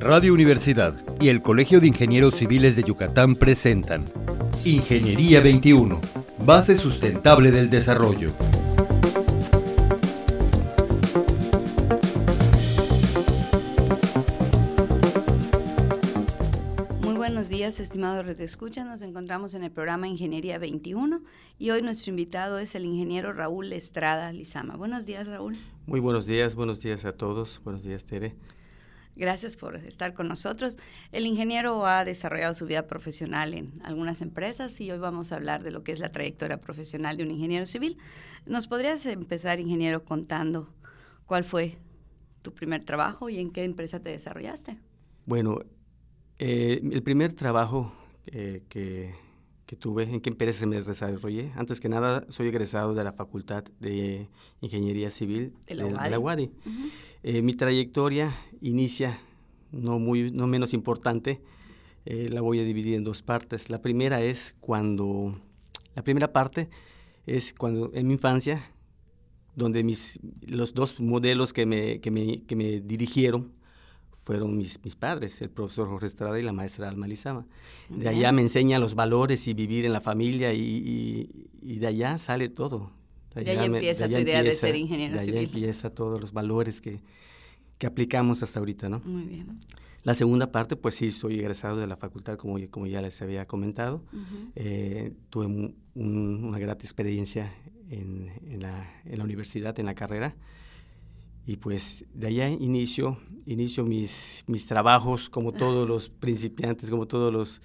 Radio Universidad y el Colegio de Ingenieros Civiles de Yucatán presentan Ingeniería 21, base sustentable del desarrollo. Muy buenos días, estimados Escucha. Nos encontramos en el programa Ingeniería 21 y hoy nuestro invitado es el ingeniero Raúl Estrada Lizama. Buenos días, Raúl. Muy buenos días, buenos días a todos. Buenos días, Tere. Gracias por estar con nosotros. El ingeniero ha desarrollado su vida profesional en algunas empresas y hoy vamos a hablar de lo que es la trayectoria profesional de un ingeniero civil. ¿Nos podrías empezar, ingeniero, contando cuál fue tu primer trabajo y en qué empresa te desarrollaste? Bueno, eh, el primer trabajo eh, que, tuve, en qué empresa me desarrollé, antes que nada soy egresado de la Facultad de Ingeniería Civil de la UADI. Eh, mi trayectoria inicia, no, muy, no menos importante, eh, la voy a dividir en dos partes. La primera es cuando, la primera parte es cuando en mi infancia, donde mis, los dos modelos que me, que me, que me dirigieron fueron mis, mis, padres, el profesor Jorge Estrada y la maestra Alma Lizama. De allá me enseña los valores y vivir en la familia y, y de allá sale todo. De, ahí empieza tu idea de ser ingeniero de civil. De ahí empieza todos los valores que, que, aplicamos hasta ahorita, ¿no? Muy bien. La segunda parte, pues sí, soy egresado de la facultad, como, como ya les había comentado. Eh, tuve una grata experiencia en, en, la, en, la, universidad, en la carrera. Y pues de allá inicio, inicio mis, mis trabajos, como todos los principiantes, como todos los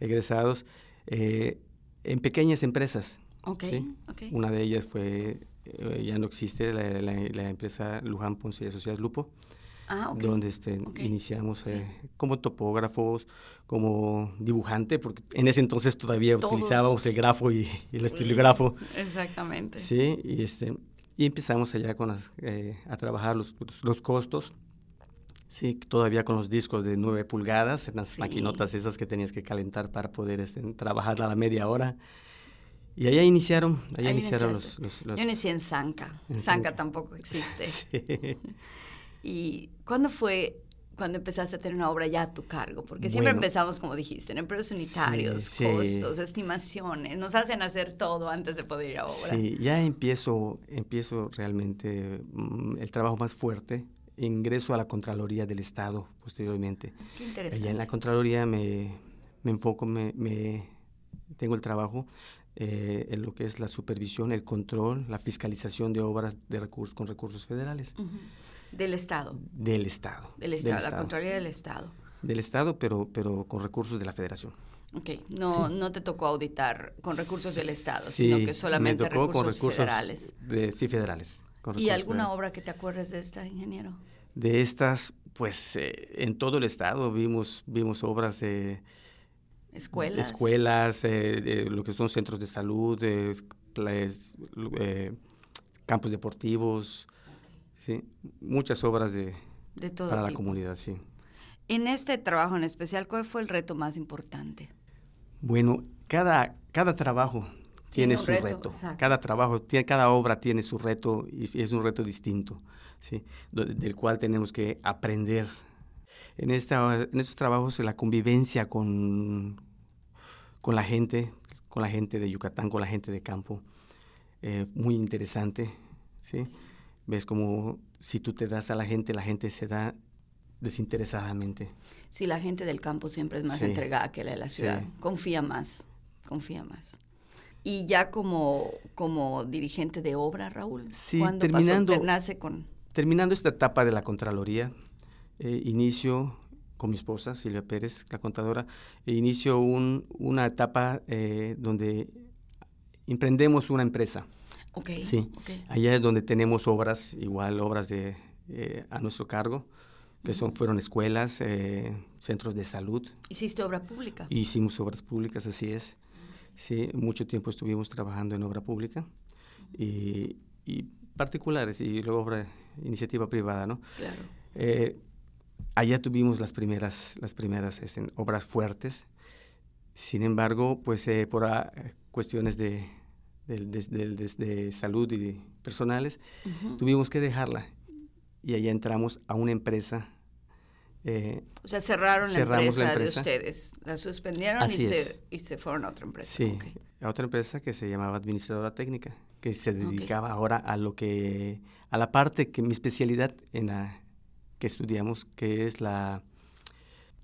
egresados, eh, en pequeñas empresas. Okay, Una de ellas fue, eh, ya no existe, la, la, empresa Luján Ponce y Asociadas Lupo, ah, donde este, iniciamos eh, como topógrafos, como dibujante, porque en ese entonces todavía utilizábamos el grafo y, el estilógrafo. Exactamente. Sí, y, este, y empezamos allá con las, eh, a trabajar los, los, costos. Sí, todavía con los discos de 9 pulgadas, en las maquinotas esas que tenías que calentar para poder este, trabajar a la media hora. Y allá iniciaron, allá iniciaron los, los, Yo inicié en Zanca. En Zanca tampoco existe. sí. ¿Y cuándo fue cuando empezaste a tener una obra ya a tu cargo? Porque siempre empezamos, como dijiste, en empleos unitarios, costos, estimaciones, nos hacen hacer todo antes de poder ir a obra. Sí, ya empiezo, empiezo realmente mm, el trabajo más fuerte, ingreso a la Contraloría del Estado posteriormente. Qué interesante. Allá en la Contraloría me, me enfoco, me, me, tengo el trabajo eh, en lo que es la supervisión, el control, la fiscalización de obras de recursos con recursos federales. Del Estado. Del Estado. Del Estado, la Contraloría del Estado. Del Estado, pero, pero con recursos de la Federación. Ok, no, no te tocó auditar con recursos del Estado, sino que solamente recursos, con recursos, federales. De, sí, federales. ¿Y alguna obra que te acuerdes de esta, ingeniero? De estas, pues eh, en todo el Estado vimos, vimos obras de escuelas, escuelas eh, lo que son centros de salud, eh, campos deportivos, sí, muchas obras de, para la comunidad, sí. En este trabajo en especial, ¿cuál fue el reto más importante? Bueno, cada, cada trabajo tiene, su reto. Cada trabajo, tiene, cada obra tiene su reto y, es un reto distinto, ¿sí? del cual tenemos que aprender. En, esta, en estos trabajos, la convivencia con, con la gente, con la gente de Yucatán, con la gente de campo, eh, muy interesante, ¿sí? Ves como si tú te das a la gente, la gente se da desinteresadamente. Sí, la gente del campo siempre es más entregada que la de la ciudad. Confía más, confía más. Y ya como, como dirigente de obra, Raúl, sí, terminando, con... Terminando esta etapa de la Contraloría, eh, inicio con mi esposa, Silvia Pérez, la contadora, e inicio un, una etapa eh, donde emprendemos una empresa. Ok. Sí. Allá es donde tenemos obras, igual obras de, eh, a nuestro cargo, que son, fueron escuelas, eh, centros de salud. ¿Hiciste obra pública? Hicimos obras públicas, así es. Sí, mucho tiempo estuvimos trabajando en obra pública y, y particulares y luego obra, iniciativa privada, ¿no? Claro. Allá tuvimos las primeras, las primeras este, obras fuertes. Sin embargo, pues eh, por ah, cuestiones de, de, salud y personales, tuvimos que dejarla. Y allá entramos a una empresa Eh, o sea, cerraron la empresa, de ustedes, la suspendieron y se, y se, fueron a otra empresa. Sí, a otra empresa que se llamaba Administradora Técnica, que se dedicaba ahora a lo que, a la parte que mi especialidad en la que estudiamos, que es la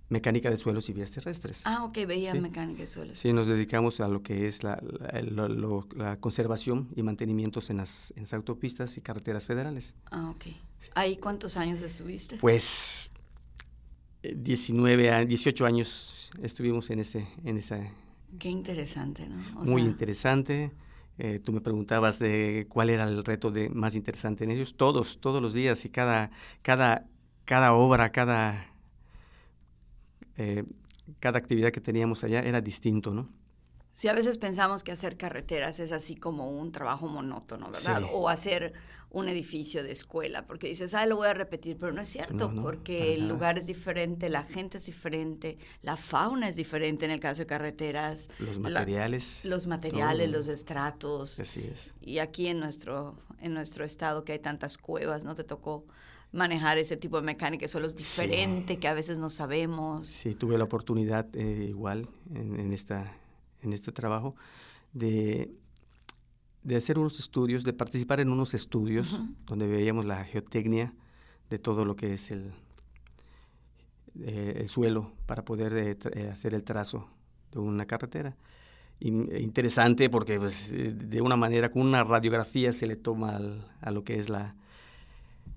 mecánica de suelos y vías terrestres. Ah, ok, veía mecánica de suelos. Sí, nos dedicamos a lo que es la, la, conservación y mantenimiento en las, en las, autopistas y carreteras federales. Ah, ok. ¿Ahí cuántos años estuviste? Pues 19, 18 años estuvimos en ese... En esa, Qué interesante, ¿no? muy interesante. Eh, tú me preguntabas de cuál era el reto de, más interesante en ellos. Todos, todos los días y cada, cada, cada obra, cada eh, cada actividad que teníamos allá era distinto, ¿no? Sí, a veces pensamos que hacer carreteras es así como un trabajo monótono, ¿verdad? O hacer un edificio de escuela, porque dices, ah, lo voy a repetir, pero no es cierto, porque el lugar es diferente, la gente es diferente, la fauna es diferente en el caso de carreteras. Los materiales. los materiales, los estratos. Así es. Y aquí en nuestro, en nuestro estado que hay tantas cuevas, ¿no? Te tocó manejar ese tipo de mecánica, solo es diferente, que a veces no sabemos. Sí, tuve la oportunidad eh, igual en, esta, en este trabajo de, de, hacer unos estudios, de participar en unos estudios donde veíamos la geotecnia de todo lo que es el, eh, el suelo para poder eh, hacer el trazo de una carretera. interesante porque pues, de una manera, con una radiografía se le toma a lo que es la,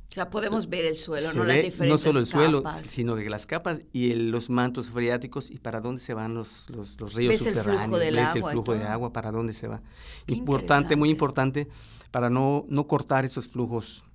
o sea, podemos ver el suelo, no las diferentes No solo el suelo, sino que las capas y los mantos freáticos y para dónde se van los, los, ríos ¿Ves subterráneos. El flujo del ¿Ves agua el flujo de agua? ¿Para dónde se va? importante, muy importante, para no, no cortar esos flujos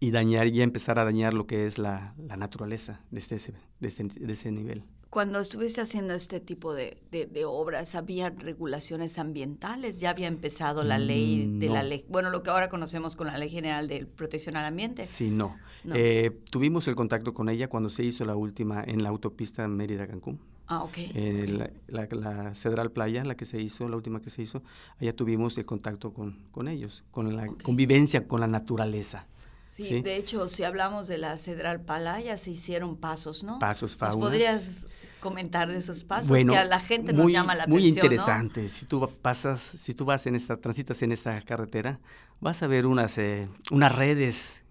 y dañar, ya empezar a dañar lo que es la, la naturaleza desde ese, desde, de ese nivel. Cuando estuviste haciendo este tipo de, de, obras, ¿había regulaciones ambientales? ¿Ya había empezado la ley de la ley? Bueno, lo que ahora conocemos con la Ley General de Protección al Ambiente. Sí, no. Eh, tuvimos el contacto con ella cuando se hizo la última en la autopista Mérida-Cancún. Ah, ok. Eh, la, la, Cedral Playa, la que se hizo, la última que se hizo, allá tuvimos el contacto con, con ellos, con la convivencia con la naturaleza. Sí, de hecho, si hablamos de la Cedral Palaya, se hicieron pasos, ¿no? Pasos, faunas. podrías comentar de esos pasos que a la gente nos llama la atención, Muy interesante. Si tú pasas, si tú vas en esta, transitas en esta carretera, vas a ver unas, eh, unas redes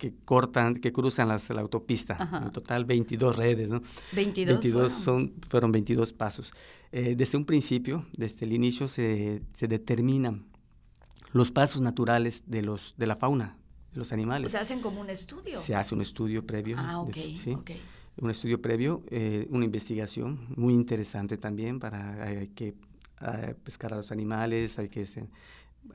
que cortan, que cruzan las, la autopista. En total 22 redes, ¿no? 22, 22 fueron. Son, fueron 22 pasos. Eh, desde un principio, desde el inicio, se, se determinan los pasos naturales de, los, de la fauna, los animales. se hacen como un estudio. Se hace un estudio previo. Ah, ok. ¿sí? Un estudio previo, eh, una investigación muy interesante también para hay que eh, pescar a los animales, hay que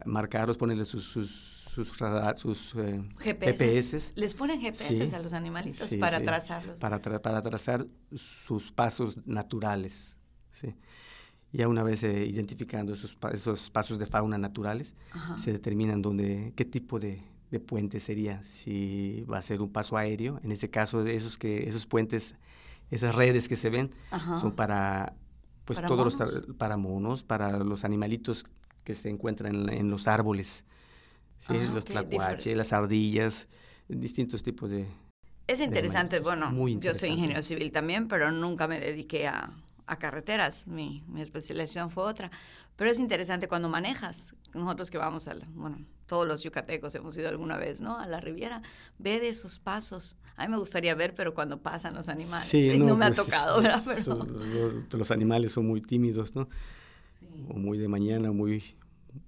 marcarlos, ponerles sus, sus, sus, sus eh, GPS. ¿Les ponen GPS a los animalitos para trazarlos? Para, para trazar sus pasos naturales. ¿sí? Ya una vez identificando esos, esos pasos de fauna naturales, se determinan dónde, qué tipo de de puente sería, si va a ser un paso aéreo, en ese caso de esos que esos puentes, esas redes que se ven son para pues todos los para monos, para los animalitos que se encuentran en, los árboles, ¿sí? Ah, los tlacuaches, las ardillas, distintos tipos de Es interesante, bueno, yo soy ingeniero civil también, pero nunca me dediqué a, a carreteras, mi, mi especialización fue otra. Pero es interesante cuando manejas, nosotros que vamos a, bueno, todos los yucatecos hemos ido alguna vez, ¿no? A la Riviera, ver esos pasos. A mí me gustaría ver, pero cuando pasan los animales. Sí, no, me ha pues, tocado, ¿verdad? los, animales son muy tímidos, ¿no? O muy de mañana, muy,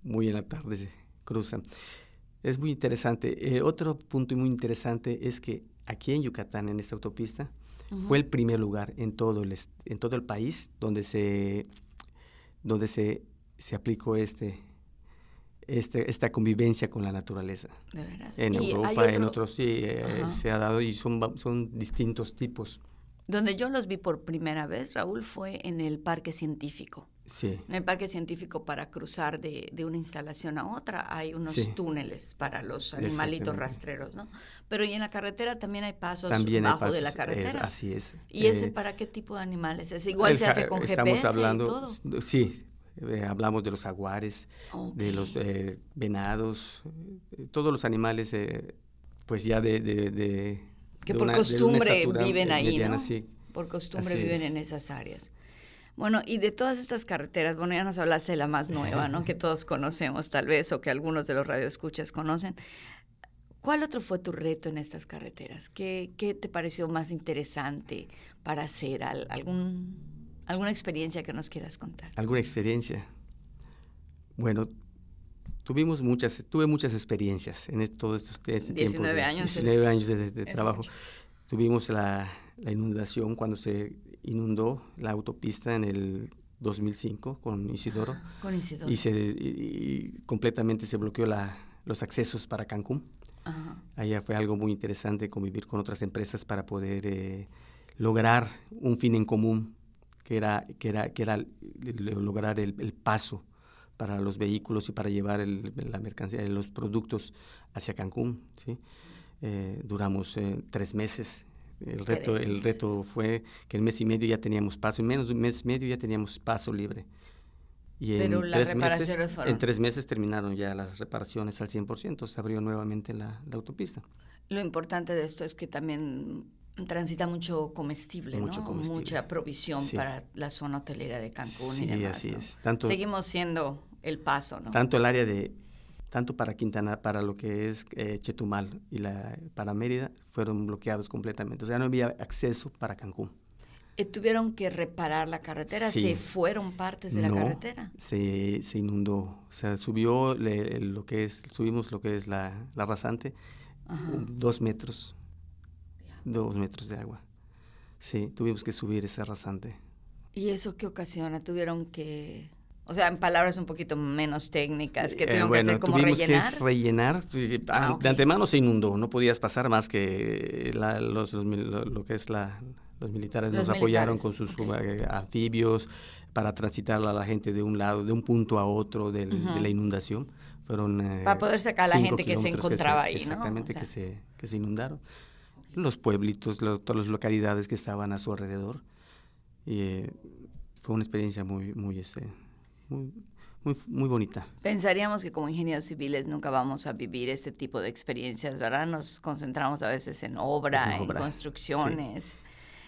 muy en la tarde se cruzan. Es muy interesante. Eh, otro punto muy interesante es que aquí en Yucatán, en esta autopista, fue el primer lugar en todo el, en todo el país donde se, donde se, se aplicó este, este, esta convivencia con la naturaleza. ¿De veras? En Europa, en otros sí, eh, se ha dado y son, son distintos tipos. Donde yo los vi por primera vez, Raúl, fue en el parque científico. Sí. En el parque científico para cruzar de, de una instalación a otra hay unos túneles para los animalitos rastreros, ¿no? Pero y en la carretera también hay pasos también bajo de la carretera. así es. ¿Y ese eh, para qué tipo de animales? ¿Es igual se hace con GPS hablando, y todo? Sí, eh, hablamos de los jaguares, de los eh, venados, todos los animales, pues ya de, Que por costumbre viven ahí, ¿no? Por costumbre viven en esas áreas. Bueno, y de todas estas carreteras, bueno, ya nos hablaste de la más nueva, ¿no? que todos conocemos tal vez, o que algunos de los radioescuchas conocen. ¿Cuál otro fue tu reto en estas carreteras? ¿Qué, qué te pareció más interesante para hacer? ¿Algún, ¿Alguna experiencia que nos quieras contar? ¿Alguna experiencia? Bueno, tuvimos muchas, tuve muchas experiencias en todo este, este 19 tiempo. años. 19 años de, trabajo. Tuvimos la, la, inundación cuando se inundó la autopista en el 2005 con Isidoro. con Isidoro. Y, se, completamente se bloqueó la, los accesos para Cancún. Allá fue algo muy interesante convivir con otras empresas para poder eh, lograr un fin en común, que era, que era, que era lograr el, paso para los vehículos y para llevar la mercancía, los productos hacia Cancún. ¿sí? Eh, duramos eh, tres meses el reto, el reto fue que el mes y medio ya teníamos paso, en menos de un mes y medio ya teníamos paso libre. Y en, tres meses, en tres meses terminaron ya las reparaciones al 100%, se abrió nuevamente la, autopista. Lo importante de esto es que también transita mucho comestible, mucho ¿no? Mucha provisión para la zona hotelera de Cancún y demás. así es. Tanto, Seguimos siendo el paso, ¿no? Tanto el área de tanto para Quintana, para lo que es eh, Chetumal y la, para Mérida, fueron bloqueados completamente. O sea, no había acceso para Cancún. ¿Y ¿Tuvieron que reparar la carretera? ¿Se fueron partes de la carretera? Se, se inundó. O sea, subió lo que es, subimos lo que es la, la rasante, dos metros, dos metros de agua. Sí, tuvimos que subir ese rasante. ¿Y eso qué ocasiona? ¿Tuvieron que o sea, en palabras un poquito menos técnicas, que eh, tuvieron que hacer como tuvimos rellenar. Que rellenar. Ah, de antemano se inundó, no podías pasar más que los, lo, que es la, los militares nos apoyaron con sus eh, anfibios para transitar a la gente de un lado, de un punto a otro de la inundación. Fueron, eh, para poder sacar a la gente que se encontraba ahí, exactamente, que, se, que se inundaron. Los pueblitos, todas las localidades que estaban a su alrededor. Y fue una experiencia muy, muy, este, muy, muy, bonita. Pensaríamos que como ingenieros civiles nunca vamos a vivir este tipo de experiencias, ¿verdad? Nos concentramos a veces en obra, en, construcciones.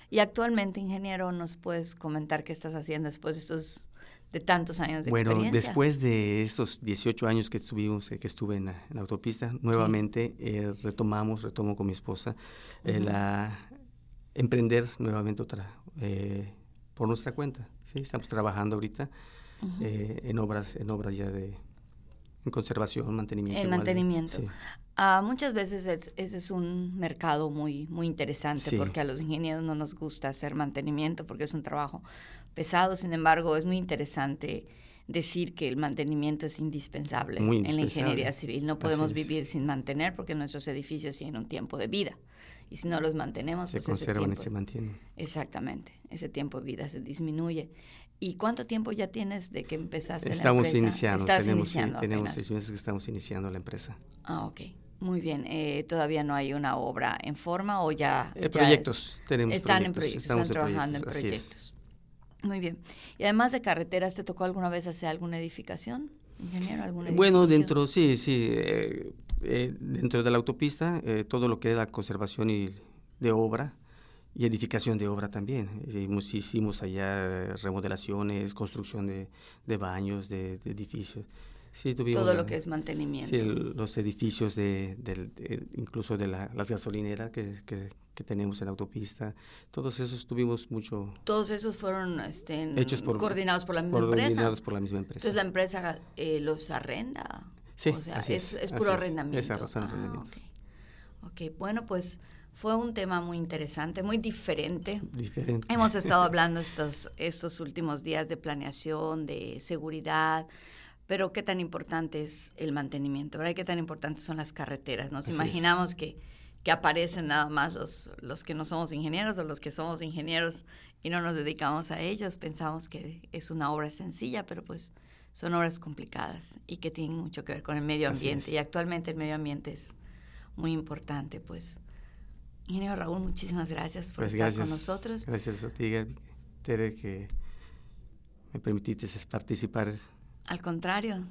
Y actualmente, ingeniero, ¿nos puedes comentar qué estás haciendo después de estos de tantos años de bueno, experiencia? Bueno, después de estos 18 años que estuvimos, eh, que estuve en la, autopista, nuevamente eh, retomamos, retomo con mi esposa, eh, la emprender nuevamente otra por nuestra cuenta. ¿sí? Estamos trabajando ahorita eh, en obras en obras ya de en conservación, mantenimiento. En mantenimiento. Ah, muchas veces ese es un mercado muy, muy interesante porque a los ingenieros no nos gusta hacer mantenimiento porque es un trabajo pesado, sin embargo es muy interesante decir que el mantenimiento es indispensable, en la ingeniería civil. No podemos vivir sin mantener porque nuestros edificios tienen un tiempo de vida y si no los mantenemos, se pues conservan y se mantienen. Exactamente, ese tiempo de vida se disminuye. ¿Y cuánto tiempo ya tienes de que empezaste estamos la empresa? Iniciando, estamos iniciando, tenemos seis meses que estamos iniciando la empresa. Ah, ok. Muy bien. Eh, ¿Todavía no hay una obra en forma o ya...? Eh, proyectos, tenemos Están en proyectos, están trabajando en proyectos. Muy bien. Y además de carreteras, ¿te tocó alguna vez hacer alguna edificación? Ingeniero, ¿alguna Bueno, dentro, sí, sí. Eh, eh, dentro de la autopista, eh, todo lo que es la conservación y de obra y edificación de obra también. Hicimos, hicimos allá remodelaciones, construcción de, de baños, de, edificios. Sí, todo lo que es mantenimiento. Sí, los edificios, de, incluso de las gasolineras que, que, tenemos en la autopista, todos esos tuvimos mucho... Todos esos fueron este, hechos por, coordinados por la misma empresa. Coordinados por la misma empresa. Entonces la empresa eh, los arrenda. Sí, o sea, es, es, puro arrendamiento. Es arrendamiento. Ah, ok, bueno, pues fue un tema muy interesante, muy diferente. Diferente. Hemos estado hablando estos, estos últimos días de planeación, de seguridad, pero qué tan importante es el mantenimiento, ¿verdad? ¿Qué tan importantes son las carreteras? Nos imaginamos que, que, aparecen nada más los, los que no somos ingenieros o los que somos ingenieros y no nos dedicamos a ellos. Pensamos que es una obra sencilla, pero pues son obras complicadas y que tienen mucho que ver con el medio ambiente. Y actualmente el medio ambiente es muy importante, pues. Ingeniero Raúl, muchísimas gracias por pues estar con nosotros. Gracias a ti, Tere, que me permitiste participar. Al contrario,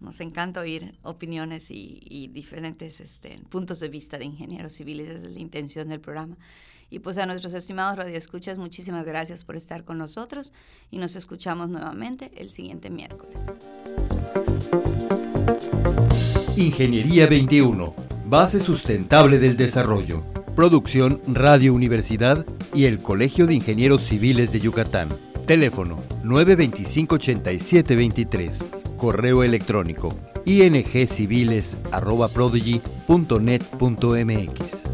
Nos encanta oír opiniones y, diferentes este, puntos de vista de ingenieros civiles, es la intención del programa. Y pues a nuestros estimados radioescuchas, muchísimas gracias por estar con nosotros y nos escuchamos nuevamente el siguiente miércoles. Ingeniería 21, base sustentable del desarrollo. Producción Radio Universidad y el Colegio de Ingenieros Civiles de Yucatán. Teléfono 925-8723. Correo electrónico ingciviles.prodigy.net.mx.